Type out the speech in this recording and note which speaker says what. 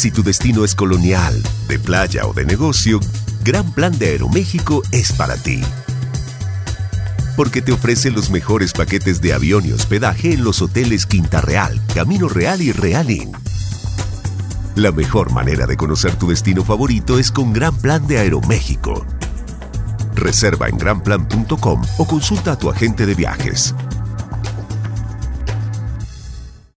Speaker 1: Si tu destino es colonial, de playa o de negocio, Gran Plan de Aeroméxico es para ti. Porque te ofrece los mejores paquetes de avión y hospedaje en los hoteles Quinta Real, Camino Real y Real Inn. La mejor manera de conocer tu destino favorito es con Gran Plan de Aeroméxico. Reserva en granplan.com o consulta a tu agente de viajes.